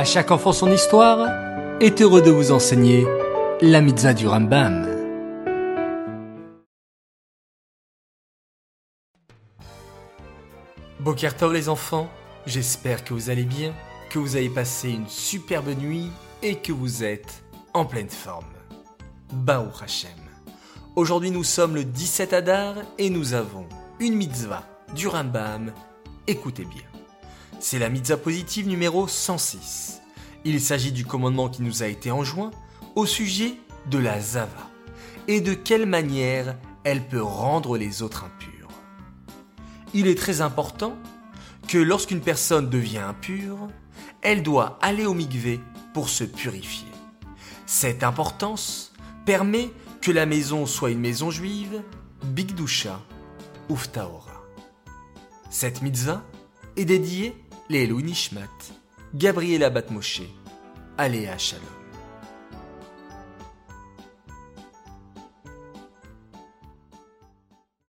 À chaque enfant son histoire est heureux de vous enseigner la mitzvah du Rambam. Bokertov les enfants, j'espère que vous allez bien, que vous avez passé une superbe nuit et que vous êtes en pleine forme. Baou Hashem. Aujourd'hui nous sommes le 17 Adar et nous avons une mitzvah du Rambam. Écoutez bien. C'est la mitzvah positive numéro 106. Il s'agit du commandement qui nous a été enjoint au sujet de la Zava et de quelle manière elle peut rendre les autres impurs. Il est très important que lorsqu'une personne devient impure, elle doit aller au mikvé pour se purifier. Cette importance permet que la maison soit une maison juive, Bigdusha, Uftaora. Cette mitzvah est dédiée les Nishmat, Gabriela Batmoshe, Aléa Shalom.